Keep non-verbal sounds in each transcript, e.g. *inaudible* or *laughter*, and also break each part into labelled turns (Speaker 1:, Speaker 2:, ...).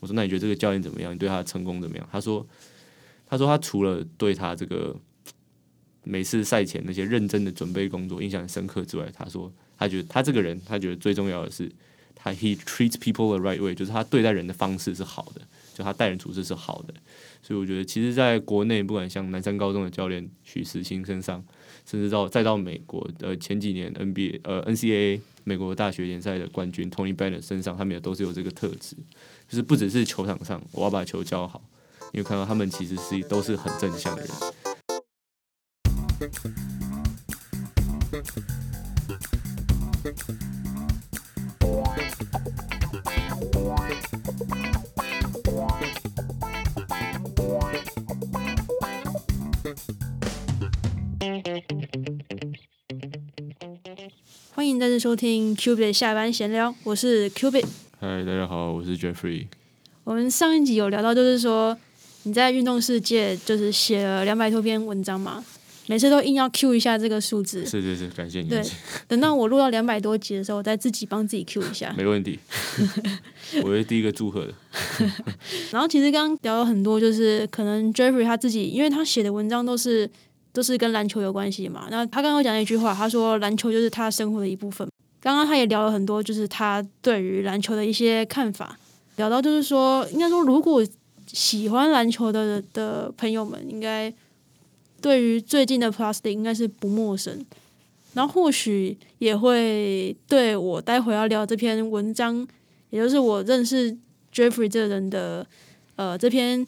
Speaker 1: 我说那你觉得这个教练怎么样？你对他的成功怎么样？他说他说他除了对他这个每次赛前那些认真的准备工作印象深刻之外，他说他觉得他这个人他觉得最重要的是他 he treats people the right way，就是他对待人的方式是好的，就他待人处事是好的。所以我觉得其实在国内不管像南山高中的教练许时清身上。甚至到再到美国的前几年 NBA 呃 NCAA 美国大学联赛的冠军 Tony Bennett 身上，他们也都是有这个特质，就是不只是球场上我要把球教好，因为看到他们其实是都是很正向的人。
Speaker 2: 欢迎再次收听 Q B 的下班闲聊，我是 Q B。
Speaker 1: 嗨，大家好，我是 Jeffrey。
Speaker 2: 我们上一集有聊到，就是说你在运动世界就是写了两百多篇文章嘛，每次都硬要 Q 一下这个数字。
Speaker 1: 是是是，感谢你。
Speaker 2: 对，等到我录到两百多集的时候，我再自己帮自己 Q 一下。*laughs*
Speaker 1: 没问题，*laughs* 我会第一个祝贺的。*laughs*
Speaker 2: 然后其实刚刚聊了很多，就是可能 Jeffrey 他自己，因为他写的文章都是。都是跟篮球有关系嘛？那他刚刚讲了一句话，他说篮球就是他生活的一部分。刚刚他也聊了很多，就是他对于篮球的一些看法。聊到就是说，应该说，如果喜欢篮球的的朋友们，应该对于最近的 Plastic 应该是不陌生。然后或许也会对我待会要聊这篇文章，也就是我认识 Jeffrey 这人的呃这篇。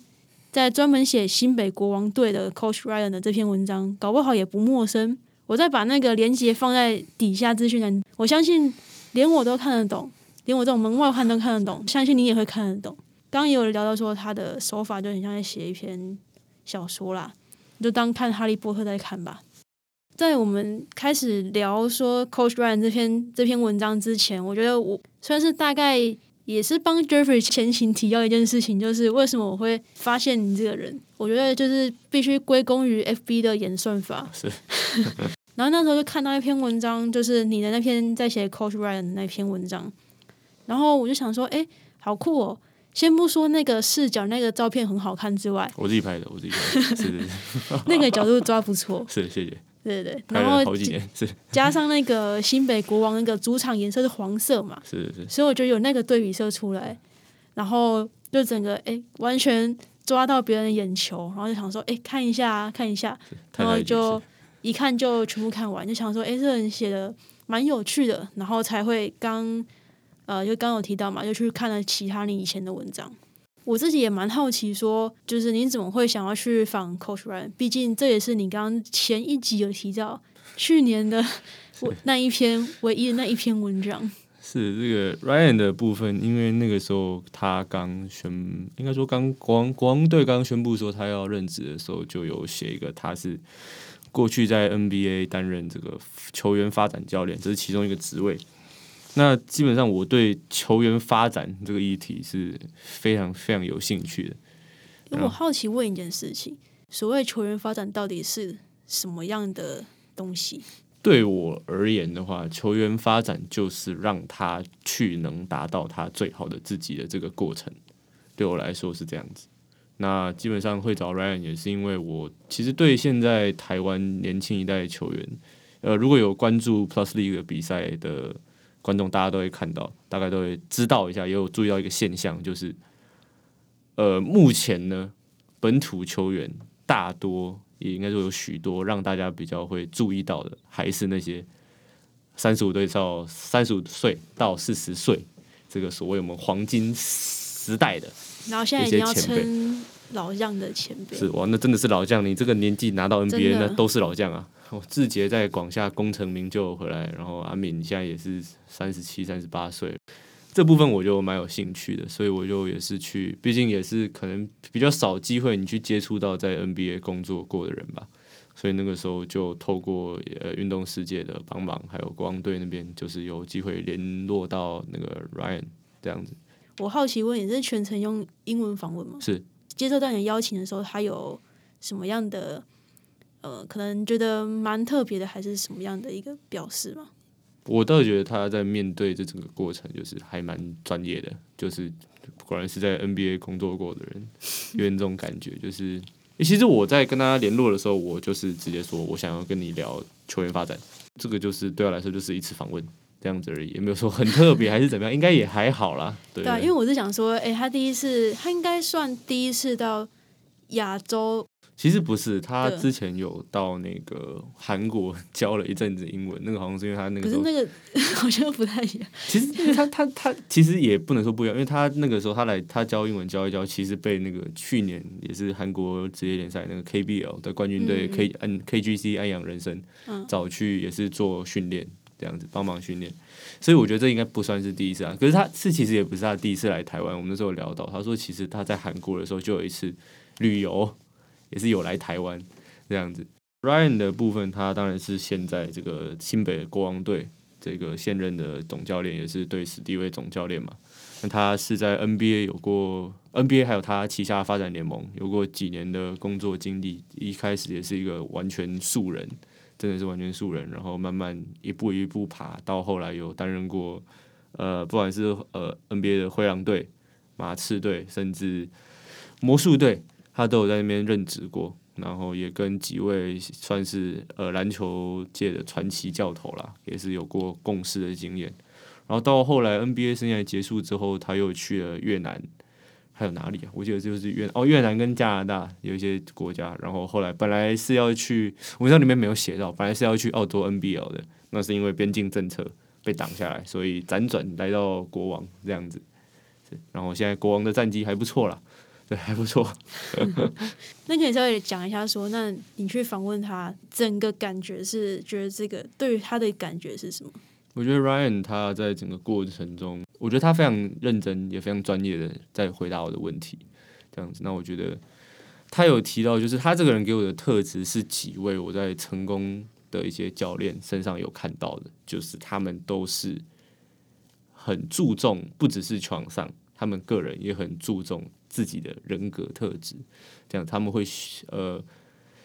Speaker 2: 在专门写新北国王队的 Coach Ryan 的这篇文章，搞不好也不陌生。我再把那个链接放在底下资讯栏，我相信连我都看得懂，连我这种门外汉都看得懂，相信你也会看得懂。刚刚也有聊到说，他的手法就很像在写一篇小说啦，就当看哈利波特在看吧。在我们开始聊说 Coach Ryan 这篇这篇文章之前，我觉得我算是大概。也是帮 Jeffrey 前行提要一件事情，就是为什么我会发现你这个人？我觉得就是必须归功于 FB 的演算法。
Speaker 1: 是。*laughs*
Speaker 2: 然后那时候就看到一篇文章，就是你的那篇在写 Coach Ryan 的那篇文章，然后我就想说，哎，好酷哦！先不说那个视角，那个照片很好看之外，
Speaker 1: 我自己拍的，我自己拍的，是是是，*laughs*
Speaker 2: 那个角度抓不错。*laughs*
Speaker 1: 是，谢谢。
Speaker 2: 对对对，然后
Speaker 1: 好几年是 *laughs*
Speaker 2: 加上那个新北国王那个主场颜色是黄色嘛，
Speaker 1: 是是，
Speaker 2: 所以我觉得有那个对比色出来，然后就整个哎完全抓到别人的眼球，然后就想说哎看一下看一下，然后就一看就全部看完，就想说哎这人写的蛮有趣的，然后才会刚呃就刚有提到嘛，就去看了其他你以前的文章。我自己也蛮好奇，说就是你怎么会想要去访 Coach Ryan？毕竟这也是你刚刚前一集有提到去年的 *laughs* 那一篇唯一的那一篇文章。
Speaker 1: 是这个 Ryan 的部分，因为那个时候他刚宣，应该说刚国王国王队刚宣布说他要任职的时候，就有写一个他是过去在 NBA 担任这个球员发展教练，这是其中一个职位。那基本上我对球员发展这个议题是非常非常有兴趣的。
Speaker 2: 我好奇问一件事情：所谓球员发展到底是什么样的东西？
Speaker 1: 对我而言的话，球员发展就是让他去能达到他最好的自己的这个过程。对我来说是这样子。那基本上会找 Ryan 也是因为我其实对现在台湾年轻一代的球员，呃，如果有关注 Plus League 的比赛的。观众大家都会看到，大概都会知道一下，也有注意到一个现象，就是，呃，目前呢，本土球员大多也应该说有许多让大家比较会注意到的，还是那些三十五岁到三十五岁到四十岁这个所谓我们黄金时代的，
Speaker 2: 然后现在一定要称老将的前辈，
Speaker 1: 是哇，那真的是老将，你这个年纪拿到 NBA 那都是老将啊。志杰在广厦功成名就回来，然后阿敏现在也是三十七、三十八岁，这部分我就蛮有兴趣的，所以我就也是去，毕竟也是可能比较少机会你去接触到在 NBA 工作过的人吧，所以那个时候就透过呃运动世界的帮忙，还有国王队那边，就是有机会联络到那个 Ryan 这样子。
Speaker 2: 我好奇问，你是全程用英文访问吗？
Speaker 1: 是。
Speaker 2: 接受到你的邀请的时候，他有什么样的？呃，可能觉得蛮特别的，还是什么样的一个表示吗？
Speaker 1: 我倒觉得他在面对这整个过程，就是还蛮专业的，就是果然是在 NBA 工作过的人，有点这种感觉。就是其实我在跟他联络的时候，我就是直接说我想要跟你聊球员发展，这个就是对我来说就是一次访问这样子而已，也没有说很特别 *laughs* 还是怎么样，应该也还好啦。对，
Speaker 2: 因为我是想说，哎，他第一次，他应该算第一次到亚洲。
Speaker 1: 其实不是，他之前有到那个韩国教了一阵子英文，那个好像是因为他那个
Speaker 2: 可是那个 *laughs* 好像不太一样。
Speaker 1: 其实他他他其实也不能说不一样，因为他那个时候他来他教英文教一教，其实被那个去年也是韩国职业联赛那个 KBL 的冠军队 K N KGC 安阳人生找去也是做训练这样子帮忙训练，所以我觉得这应该不算是第一次啊。可是他是其实也不是他第一次来台湾，我们那时候聊到，他说其实他在韩国的时候就有一次旅游。也是有来台湾这样子，Ryan 的部分，他当然是现在这个新北国王队这个现任的总教练，也是对史第一位总教练嘛。那他是在 NBA 有过 NBA，还有他旗下发展联盟有过几年的工作经历。一开始也是一个完全素人，真的是完全素人，然后慢慢一步一步爬，到后来有担任过呃，不管是呃 NBA 的灰狼队、马刺队，甚至魔术队。他都有在那边任职过，然后也跟几位算是呃篮球界的传奇教头啦，也是有过共事的经验。然后到后来 NBA 生涯结束之后，他又去了越南，还有哪里啊？我记得就是越哦越南跟加拿大有一些国家。然后后来本来是要去，文章里面没有写到，本来是要去澳洲 NBL 的，那是因为边境政策被挡下来，所以辗转来到国王这样子。然后现在国王的战绩还不错啦。对，还不错。*laughs* *laughs*
Speaker 2: 那可以稍微讲一下，说，那你去访问他，整个感觉是觉得这个对于他的感觉是什么？
Speaker 1: 我觉得 Ryan 他在整个过程中，我觉得他非常认真，也非常专业的在回答我的问题。这样子，那我觉得他有提到，就是他这个人给我的特质是几位我在成功的一些教练身上有看到的，就是他们都是很注重，不只是床上，他们个人也很注重。自己的人格特质，这样他们会呃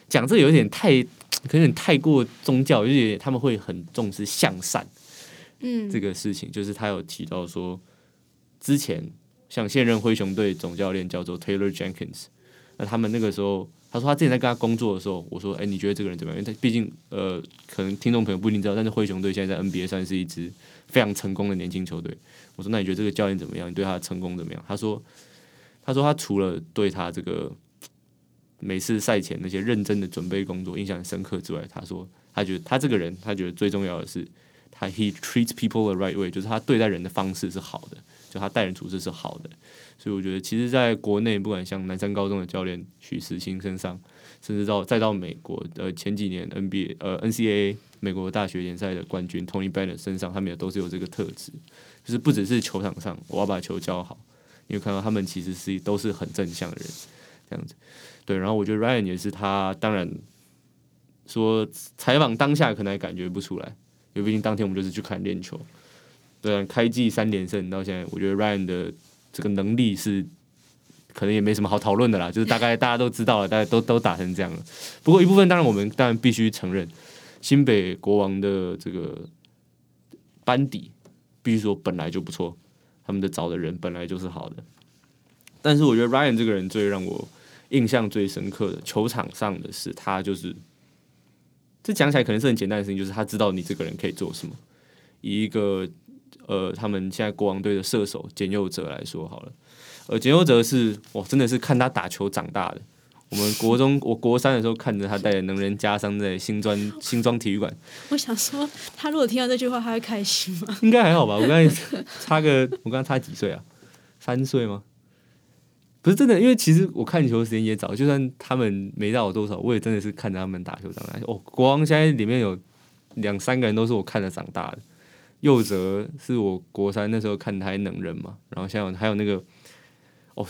Speaker 1: 讲这有点太可能太过宗教，有点他们会很重视向善，
Speaker 2: 嗯，
Speaker 1: 这个事情就是他有提到说，之前像现任灰熊队总教练叫做 Taylor Jenkins，那他们那个时候他说他之前在跟他工作的时候，我说哎你觉得这个人怎么样？因为他毕竟呃可能听众朋友不一定知道，但是灰熊队现在在 NBA 算是一支非常成功的年轻球队。我说那你觉得这个教练怎么样？你对他的成功怎么样？他说。他说：“他除了对他这个每次赛前那些认真的准备工作印象深刻之外，他说他觉得他这个人，他觉得最重要的是他 he treats people the right way，就是他对待人的方式是好的，就他待人处事是好的。所以我觉得，其实在国内，不管像南山高中的教练许时清身上，甚至到再到美国的前几年 NBA 呃 NCAA 美国大学联赛的冠军 Tony Bennett 身上，他们也都是有这个特质，就是不只是球场上我要把球教好。”因为看到他们其实是都是很正向的人，这样子，对。然后我觉得 Ryan 也是他，当然说采访当下可能还感觉不出来，因为毕竟当天我们就是去看练球。对，啊开季三连胜到现在，我觉得 Ryan 的这个能力是可能也没什么好讨论的啦，就是大概大家都知道了，大家都都打成这样了。不过一部分当然我们当然必须承认，新北国王的这个班底必须说本来就不错。他们的找的人本来就是好的，但是我觉得 Ryan 这个人最让我印象最深刻的，球场上的是他就是，这讲起来可能是很简单的事情，就是他知道你这个人可以做什么。以一个呃，他们现在国王队的射手简佑哲来说好了，呃，简佑哲是哇，真的是看他打球长大的。我们国中，我国三的时候看着他带着能人加商在新庄新庄体育馆。
Speaker 2: 我想说，他如果听到这句话，他会开心吗？
Speaker 1: 应该还好吧。我刚才 *laughs* 差个，我刚才差几岁啊？三岁吗？不是真的，因为其实我看球时间也早，就算他们没到我多少，我也真的是看着他们打球长大。哦，国王现在里面有两三个人都是我看着长大的。佑哲是我国三那时候看他能人嘛，然后像还有那个，哦。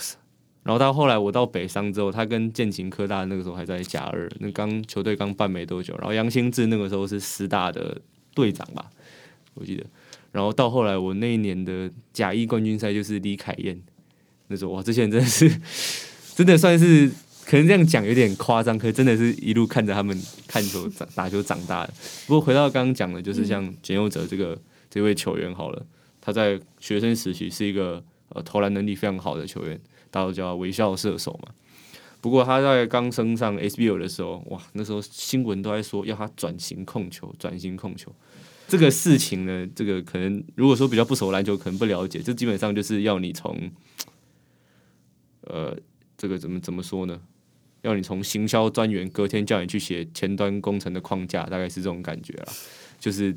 Speaker 1: 然后到后来，我到北商之后，他跟建勤科大那个时候还在甲二，那刚球队刚办没多久。然后杨兴志那个时候是师大的队长吧，我记得。然后到后来，我那一年的甲一冠军赛就是李凯燕，那时候哇，这些人真的是，真的算是可能这样讲有点夸张，可真的是一路看着他们看球长打球长大的。不过回到刚刚讲的，就是像简佑哲这个这位球员好了，他在学生时期是一个。呃投篮能力非常好的球员，大家都叫他微笑射手嘛。不过他在刚升上 SBL 的时候，哇，那时候新闻都在说要他转型控球，转型控球。这个事情呢，这个可能如果说比较不熟篮球，可能不了解，这基本上就是要你从，呃，这个怎么怎么说呢？要你从行销专员隔天叫你去写前端工程的框架，大概是这种感觉了。就是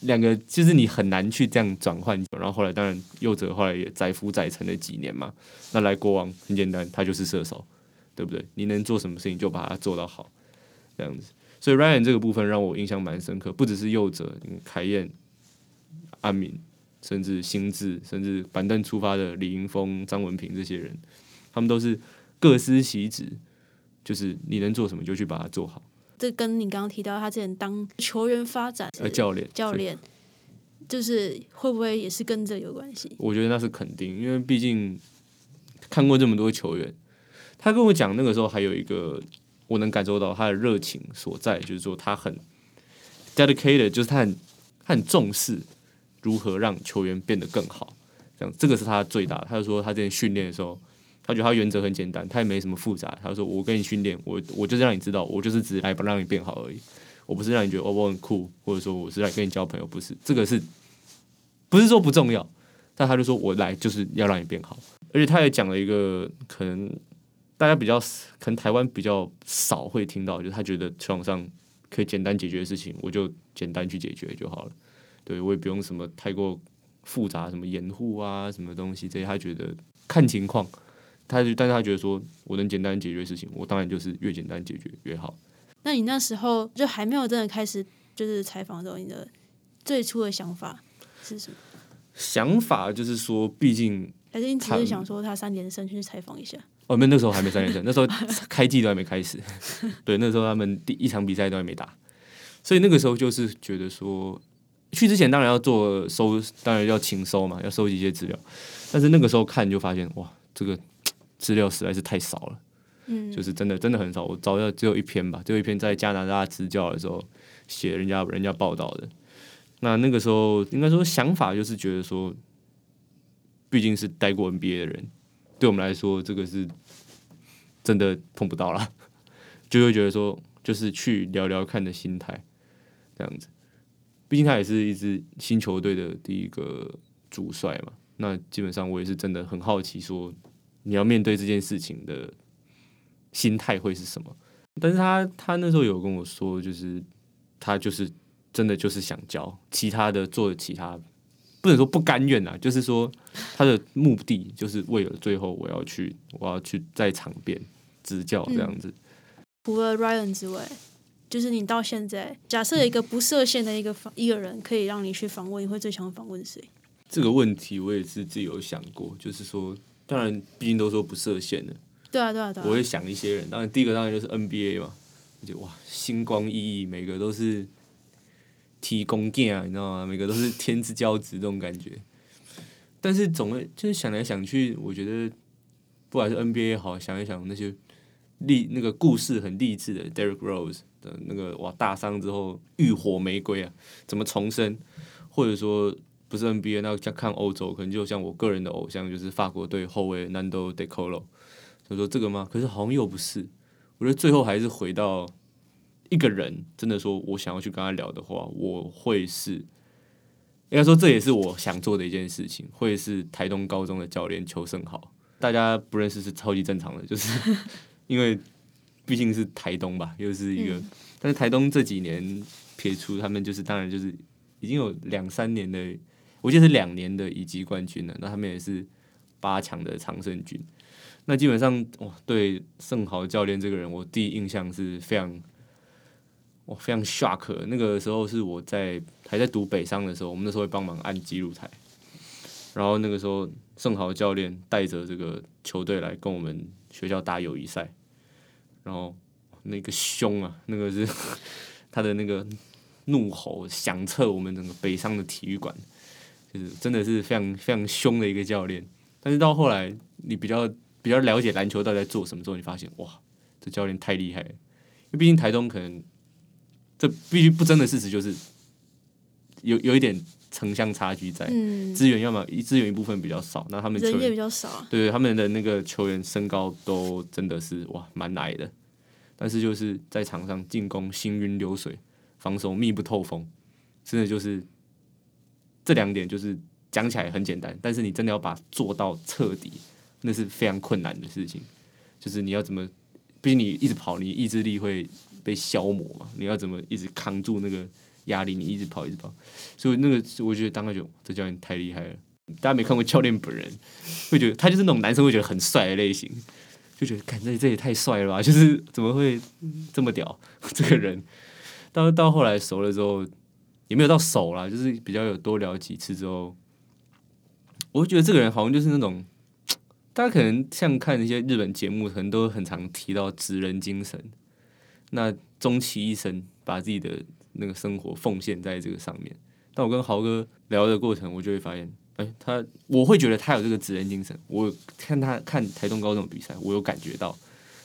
Speaker 1: 两个，就是你很难去这样转换。然后后来当然右者后来也载夫载沉了几年嘛。那来国王很简单，他就是射手，对不对？你能做什么事情就把它做到好，这样子。所以 Ryan 这个部分让我印象蛮深刻，不只是右者，凯燕、阿敏，甚至心智，甚至板凳出发的李云峰、张文平这些人，他们都是各司其职，就是你能做什么就去把它做好。
Speaker 2: 这跟你刚刚提到他之前当球员发展
Speaker 1: 呃教练
Speaker 2: 教练，就是会不会也是跟这有关系？
Speaker 1: 我觉得那是肯定，因为毕竟看过这么多球员，他跟我讲那个时候还有一个。我能感受到他的热情所在，就是说他很 dedicated，就是他很他很重视如何让球员变得更好。这样，这个是他最大。他就说他之前训练的时候，他觉得他原则很简单，他也没什么复杂。他就说我跟你训练，我我就是让你知道，我就是只来不让你变好而已。我不是让你觉得哦我很酷，或者说我是来跟你交朋友，不是这个是，不是说不重要。但他就说我来就是要让你变好，而且他也讲了一个可能。大家比较可能台湾比较少会听到，就是他觉得球场上可以简单解决的事情，我就简单去解决就好了。对我也不用什么太过复杂，什么掩护啊，什么东西这些，他觉得看情况。他就但是他觉得说我能简单解决事情，我当然就是越简单解决越好。
Speaker 2: 那你那时候就还没有真的开始就是采访的时候，你的最初的想法是什么？
Speaker 1: 想法就是说，毕竟
Speaker 2: 还是你只是想说他三连胜去采访一下。
Speaker 1: 哦，没，那时候还没三连胜，那时候开季都还没开始。*laughs* 对，那时候他们第一场比赛都还没打，所以那个时候就是觉得说，去之前当然要做收，当然要勤收嘛，要收集一些资料。但是那个时候看就发现，哇，这个资料实在是太少了。嗯，就是真的真的很少。我找到只有一篇吧，只有一篇在加拿大支教的时候写人家人家报道的。那那个时候应该说想法就是觉得说，毕竟是待过 NBA 的人。对我们来说，这个是真的碰不到了，*laughs* 就会觉得说，就是去聊聊看的心态这样子。毕竟他也是一支新球队的第一个主帅嘛，那基本上我也是真的很好奇，说你要面对这件事情的心态会是什么。但是他他那时候有跟我说，就是他就是真的就是想教其他的做其他。不能说不甘愿啊，就是说他的目的就是为了最后我要去，我要去在场边执教这样子。
Speaker 2: 除了 Ryan 之外，就是你到现在，假设一个不设限的一个访一个人可以让你去访问，你会最想访问谁？
Speaker 1: 这个问题我也是自己有想过，就是说，当然毕竟都说不设限的，
Speaker 2: 对啊对啊对啊，
Speaker 1: 我会想一些人，当然第一个当然就是 NBA 嘛，就哇星光熠熠，每个都是。提供件啊，你知道吗？每个都是天之骄子这种感觉。但是总会就是想来想去，我觉得不管是 NBA 也好，想一想那些励那个故事很励志的 Derek Rose 的那个哇大伤之后浴火玫瑰啊，怎么重生？或者说不是 NBA，那像看欧洲，可能就像我个人的偶像就是法国队后卫 Nando De Colo。他说这个吗？可是好像又不是。我觉得最后还是回到。一个人真的说，我想要去跟他聊的话，我会是应该说这也是我想做的一件事情，会是台东高中的教练邱胜豪。大家不认识是超级正常的，就是因为毕竟是台东吧，又是一个。但是台东这几年撇出他们，就是当然就是已经有两三年的，我记得是两年的乙级冠军了。那他们也是八强的常胜军。那基本上哇，对盛豪教练这个人，我第一印象是非常。我非常 shock，那个时候是我在还在读北商的时候，我们那时候会帮忙按记录台，然后那个时候盛豪教练带着这个球队来跟我们学校打友谊赛，然后那个凶啊，那个是 *laughs* 他的那个怒吼响彻我们整个北上的体育馆，就是真的是非常非常凶的一个教练。但是到后来，你比较比较了解篮球到底在做什么之后，你发现哇，这教练太厉害了，因为毕竟台东可能。这必须不争的事实就是，有有一点城乡差距在，
Speaker 2: 嗯，
Speaker 1: 资源要么资源一部分比较少，那他们球
Speaker 2: 人也比较少啊。
Speaker 1: 对他们的那个球员身高都真的是哇蛮矮的，但是就是在场上进攻行云流水，防守密不透风，真的就是这两点就是讲起来很简单，但是你真的要把做到彻底，那是非常困难的事情。就是你要怎么，毕竟你一直跑，你意志力会被消磨嘛，你要怎么一直扛住那个压力，你一直跑一直跑，所以那个我觉得当时就这教练太厉害了。大家没看过教练本人，会觉得他就是那种男生会觉得很帅的类型，就觉得看这这也太帅了吧，就是怎么会这么屌这个人。到到后来熟了之后，也没有到熟啦，就是比较有多聊几次之后，我觉得这个人好像就是那种，大家可能像看一些日本节目，可能都很常提到职人精神。那终其一生，把自己的那个生活奉献在这个上面。但我跟豪哥聊的过程，我就会发现，哎、他我会觉得他有这个职人精神。我看他看台东高中的比赛，我有感觉到。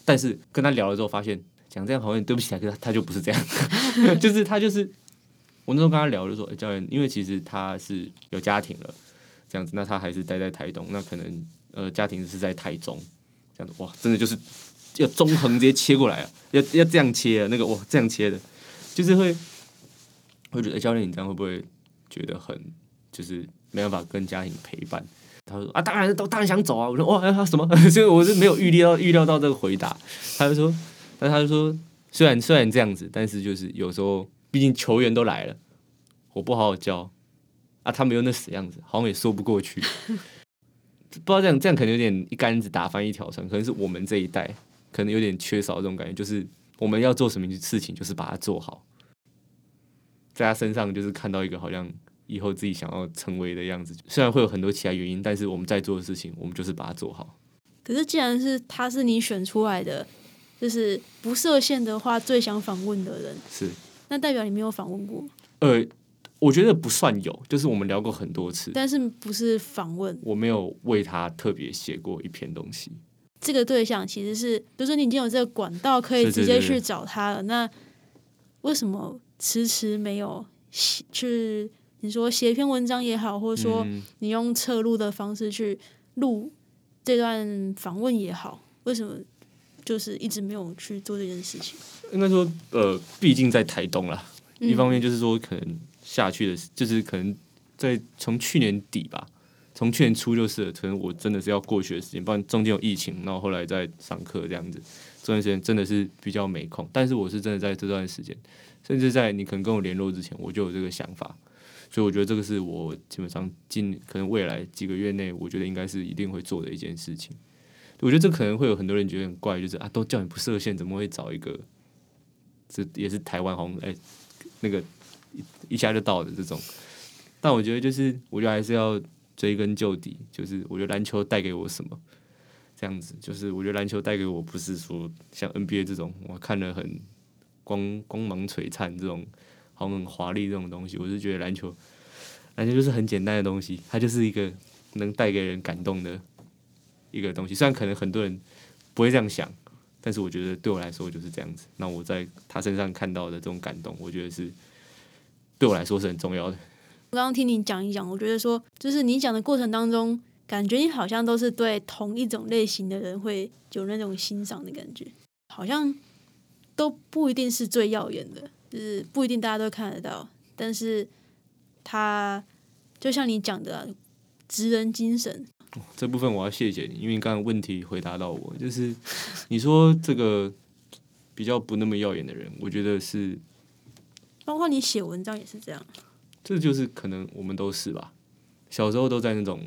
Speaker 1: 但是跟他聊了之后，发现讲这样好像对不起他，可他他就不是这样，*laughs* 就是他就是我那时候跟他聊就说，哎、教练，因为其实他是有家庭了，这样子，那他还是待在台东，那可能呃家庭是在台中，这样子哇，真的就是要中横直接切过来啊，要要这样切啊，那个哇这样切的，就是会会觉得、哎教练你这样会不会觉得很就是没办法跟家庭陪伴？他说啊，当然都当然想走啊。我说哇，他什么？*laughs* 所以我是没有预料预料到这个回答。他就说，但他就说，虽然虽然这样子，但是就是有时候，毕竟球员都来了，我不好好教啊，他们又那死样子，好像也说不过去。*laughs* 不知道这样这样可能有点一竿子打翻一条船，可能是我们这一代可能有点缺少这种感觉，就是我们要做什么事情，就是把它做好。在他身上就是看到一个好像以后自己想要成为的样子，虽然会有很多其他原因，但是我们在做的事情，我们就是把它做好。
Speaker 2: 可是既然是他是你选出来的，就是不设限的话，最想访问的人，
Speaker 1: 是，
Speaker 2: 那代表你没有访问过，
Speaker 1: 呃，我觉得不算有，就是我们聊过很多次，
Speaker 2: 但是不是访问？
Speaker 1: 我没有为他特别写过一篇东西。
Speaker 2: 这个对象，其实是就是你已经有这个管道可以直接去找他了，那为什么迟迟没有写去？你说写一篇文章也好，或者说
Speaker 1: 嗯
Speaker 2: 你用侧录的方式去录这段访问也好，为什么就是一直没有去做这件事情？
Speaker 1: 应该说，呃，毕竟在台东啦，
Speaker 2: 嗯
Speaker 1: 一方面就是说，可能下去的，就是可能在从去年底吧，从去年初就是，可能我真的是要过去的时间，不然中间有疫情，然后后来在上课这样子，这段时间真的是比较没空。但是我是真的在这段时间，甚至在你可能跟我联络之前，我就有这个想法，所以我觉得这个是我基本上近可能未来几个月内，我觉得应该是一定会做的一件事情。我觉得这可能会有很多人觉得很怪，就是啊，都叫你不设限，怎么会找一个这也是台湾红哎、那个一一下就到的这种。但我觉得就是，我觉得还是要追根究底，就是我觉得篮球带给我什么，这样子，就是我觉得篮球带给我不是说像 NBA 这种我看了很光光芒璀璨这种，好像很华丽这种东西，我是觉得篮球篮球就是很简单的东西，它就是一个能带给人感动的一个东西。虽然可能很多人不会这样想，但是我觉得对我来说就是这样子。那我在他身上看到的这种感动，我觉得是对我来说是很重要的。
Speaker 2: 我刚刚听你讲一讲，我觉得说，就是你讲的过程当中，感觉你好像都是对同一种类型的人会有那种欣赏的感觉，好像都不一定是最耀眼的，就是不一定大家都看得到，但是他就像你讲的、啊，职人精神，
Speaker 1: 这部分我要谢谢你，因为你刚刚问题回答到我，就是你说这个比较不那么耀眼的人，我觉得是
Speaker 2: 包括你写文章也是这样。
Speaker 1: 这就是可能我们都是吧，小时候都在那种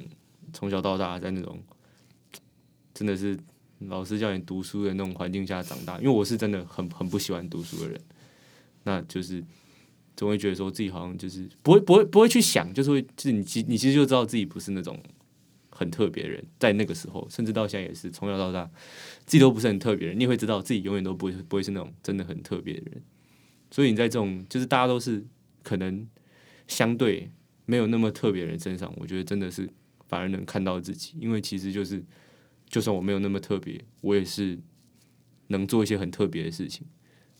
Speaker 1: 从小到大在那种真的是老师叫你读书的那种环境下长大，因为我是真的很很不喜欢读书的人，那就是总会觉得说自己好像就是不会不会不会去想，就是会就是你其你其实就知道自己不是那种很特别人，在那个时候，甚至到现在也是从小到大自己都不是很特别人，你会知道自己永远都不会不会是那种真的很特别的人，所以你在这种就是大家都是可能相对没有那么特别人身上，我觉得真的是反而能看到自己，因为其实就是就算我没有那么特别，我也是能做一些很特别的事情，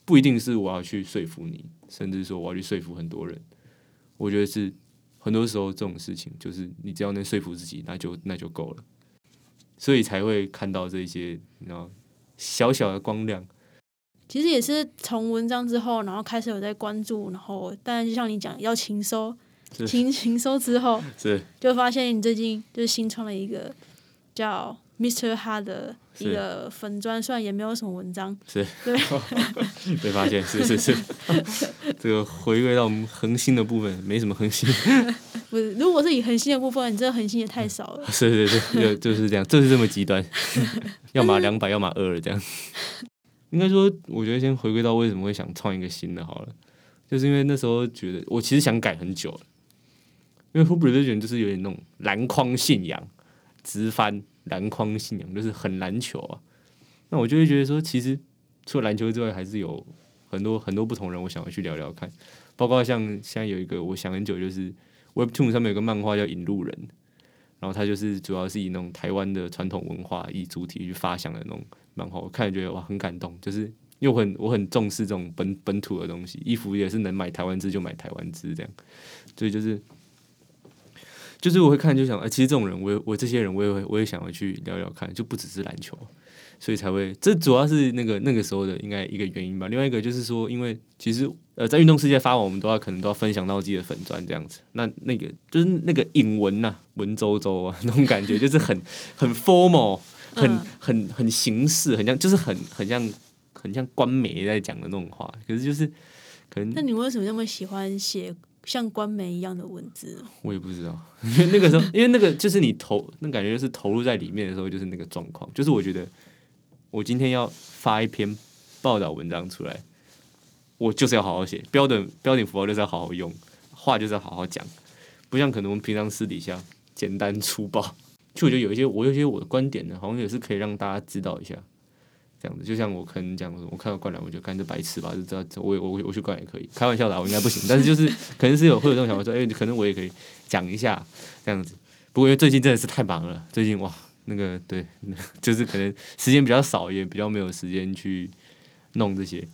Speaker 1: 不一定是我要去说服你，甚至说我要去说服很多人，我觉得是很多时候这种事情，就是你只要能说服自己，那就那就够了，所以才会看到这些，你知道小小的光亮。
Speaker 2: 其实也是从文章之后，然后开始有在关注，然后当然就像你讲要勤收，勤勤收之后，*laughs*
Speaker 1: 是。
Speaker 2: 就发现你最近就是新创了一个叫 Mr. Ha 的一个粉砖，虽然也没有什么文章，
Speaker 1: 是，
Speaker 2: 对，*laughs*
Speaker 1: 被发现是是是，*laughs* 这个回归到我们恒星的部分，没什么恒星，
Speaker 2: 不是，如果是以恒星的部分，你这个恒星也太少了。
Speaker 1: 是是是，就就是这样，就是这么极端，要么两百，要么二这样。应该说，我觉得先回归到为什么会想创一个新的好了，就是因为那时候觉得我其实想改很久了，因为 Hoop Religion 就是有点那种篮筐信仰，直翻篮筐信仰，就是很篮球啊。那我就会觉得说，其实除了篮球之外，还是有很多很多不同人，我想要去聊聊看。包括像现在有一个我想很久，就是 Webtoon 上面有个漫画叫《引路人》，然后它就是主要是以那种台湾的传统文化以主体去发想的那种漫画，我看了觉得哇很感动，就是又很我很重视这种本本土的东西，衣服也是能买台湾制就买台湾制这样，所以就是就是我会看就想，哎、其实这种人我也我这些人我也会我也想要去聊聊看，就不只是篮球，所以才会这主要是那个那个时候的应该一个原因吧。另外一个就是说，因为其实呃在运动世界发完，我们都要可能都要分享到自己的粉砖这样子。那那个就是那个引文呐、文绉绉啊那种感觉，*laughs* 就是很很 formal，很
Speaker 2: 嗯
Speaker 1: 很很形式，很像就是很很像很像官媒在讲的那种话。可是就是可能
Speaker 2: 那你为什么那么喜欢写像官媒一样的文字？
Speaker 1: 我也不知道，*laughs* 因为那个时候，因为那个就是你投，那感觉就是投入在里面的时候，就是那个状况。就是我觉得，我今天要发一篇报道文章出来，我就是要好好写，标准标点符号就是要好好用，话就是要好好讲，不像可能我们平常私底下简单粗暴。就我觉得有一些我有一些我的观点呢，好像也是可以让大家知道一下。这样子，就像我可能讲，我看到灌篮，我就干这白痴吧，就知道我我我我去灌篮也可以，开玩笑的啊，我应该不行，但是就是 *laughs* 可能是有会有这种想法说，哎、可能我也可以讲一下这样子。不过因为最近真的是太忙了，最近哇，那个对，*laughs* 就是可能时间比较少，也比较没有时间去弄这些。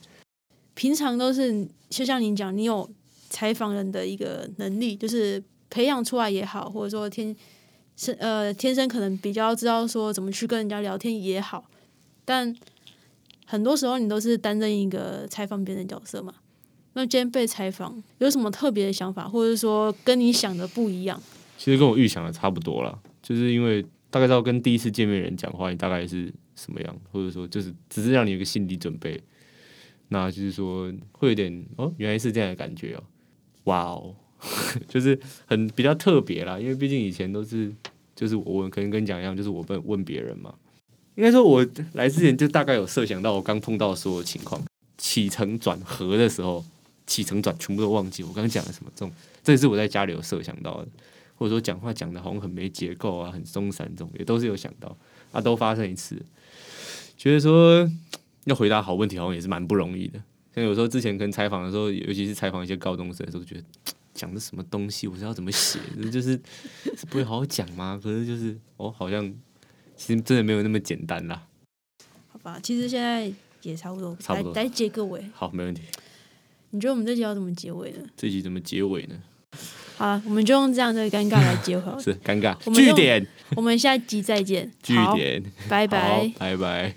Speaker 2: 平常都是就像你讲，你有采访人的一个能力，就是培养出来也好，或者说天生呃天生可能比较知道说怎么去跟人家聊天也好，但很多时候你都是担任一个采访别人的角色嘛。那今天被采访，有什么特别的想法，或者说跟你想的不一样？
Speaker 1: 其实跟我预想的差不多了，就是因为大概知道跟第一次见面人讲话，你大概是什么样，或者说就是只是让你有个心理准备，那就是说会有点哦，原来是这样的感觉哦，哇哦，*laughs* 就是很比较特别啦，因为毕竟以前都是就是我问，可能跟你讲一样，就是我问问别人嘛，应该说我来之前就大概有设想到我刚碰到的所有情况，起承转合的时候，起承转全部都忘记我刚刚讲的什么，这种这也是我在家里有设想到的。或者说讲话讲的好像很没结构啊，很松散，这种也都是有想到，啊，都发生一次，觉得说要回答好问题好像也是蛮不容易的。像有时候之前跟采访的时候，尤其是采访一些高中生的时候，觉得 *tsk* 讲的什么东西，我是要怎么写，*laughs* 就 *tsk* 是不会好好讲吗？可是就是哦，好像其实真的没有那么简单啦，
Speaker 2: 好吧，其实现在也差不多，来来结个尾，
Speaker 1: 好，没问题。
Speaker 2: 你觉得我们这集要怎么结尾呢？
Speaker 1: 这集怎么结尾呢？
Speaker 2: 好了，我们就用这样的尴尬来结尾，*laughs*
Speaker 1: 是尴尬。句点，
Speaker 2: 我们下集再见。*laughs* 据
Speaker 1: 点，
Speaker 2: 拜拜，
Speaker 1: 拜拜。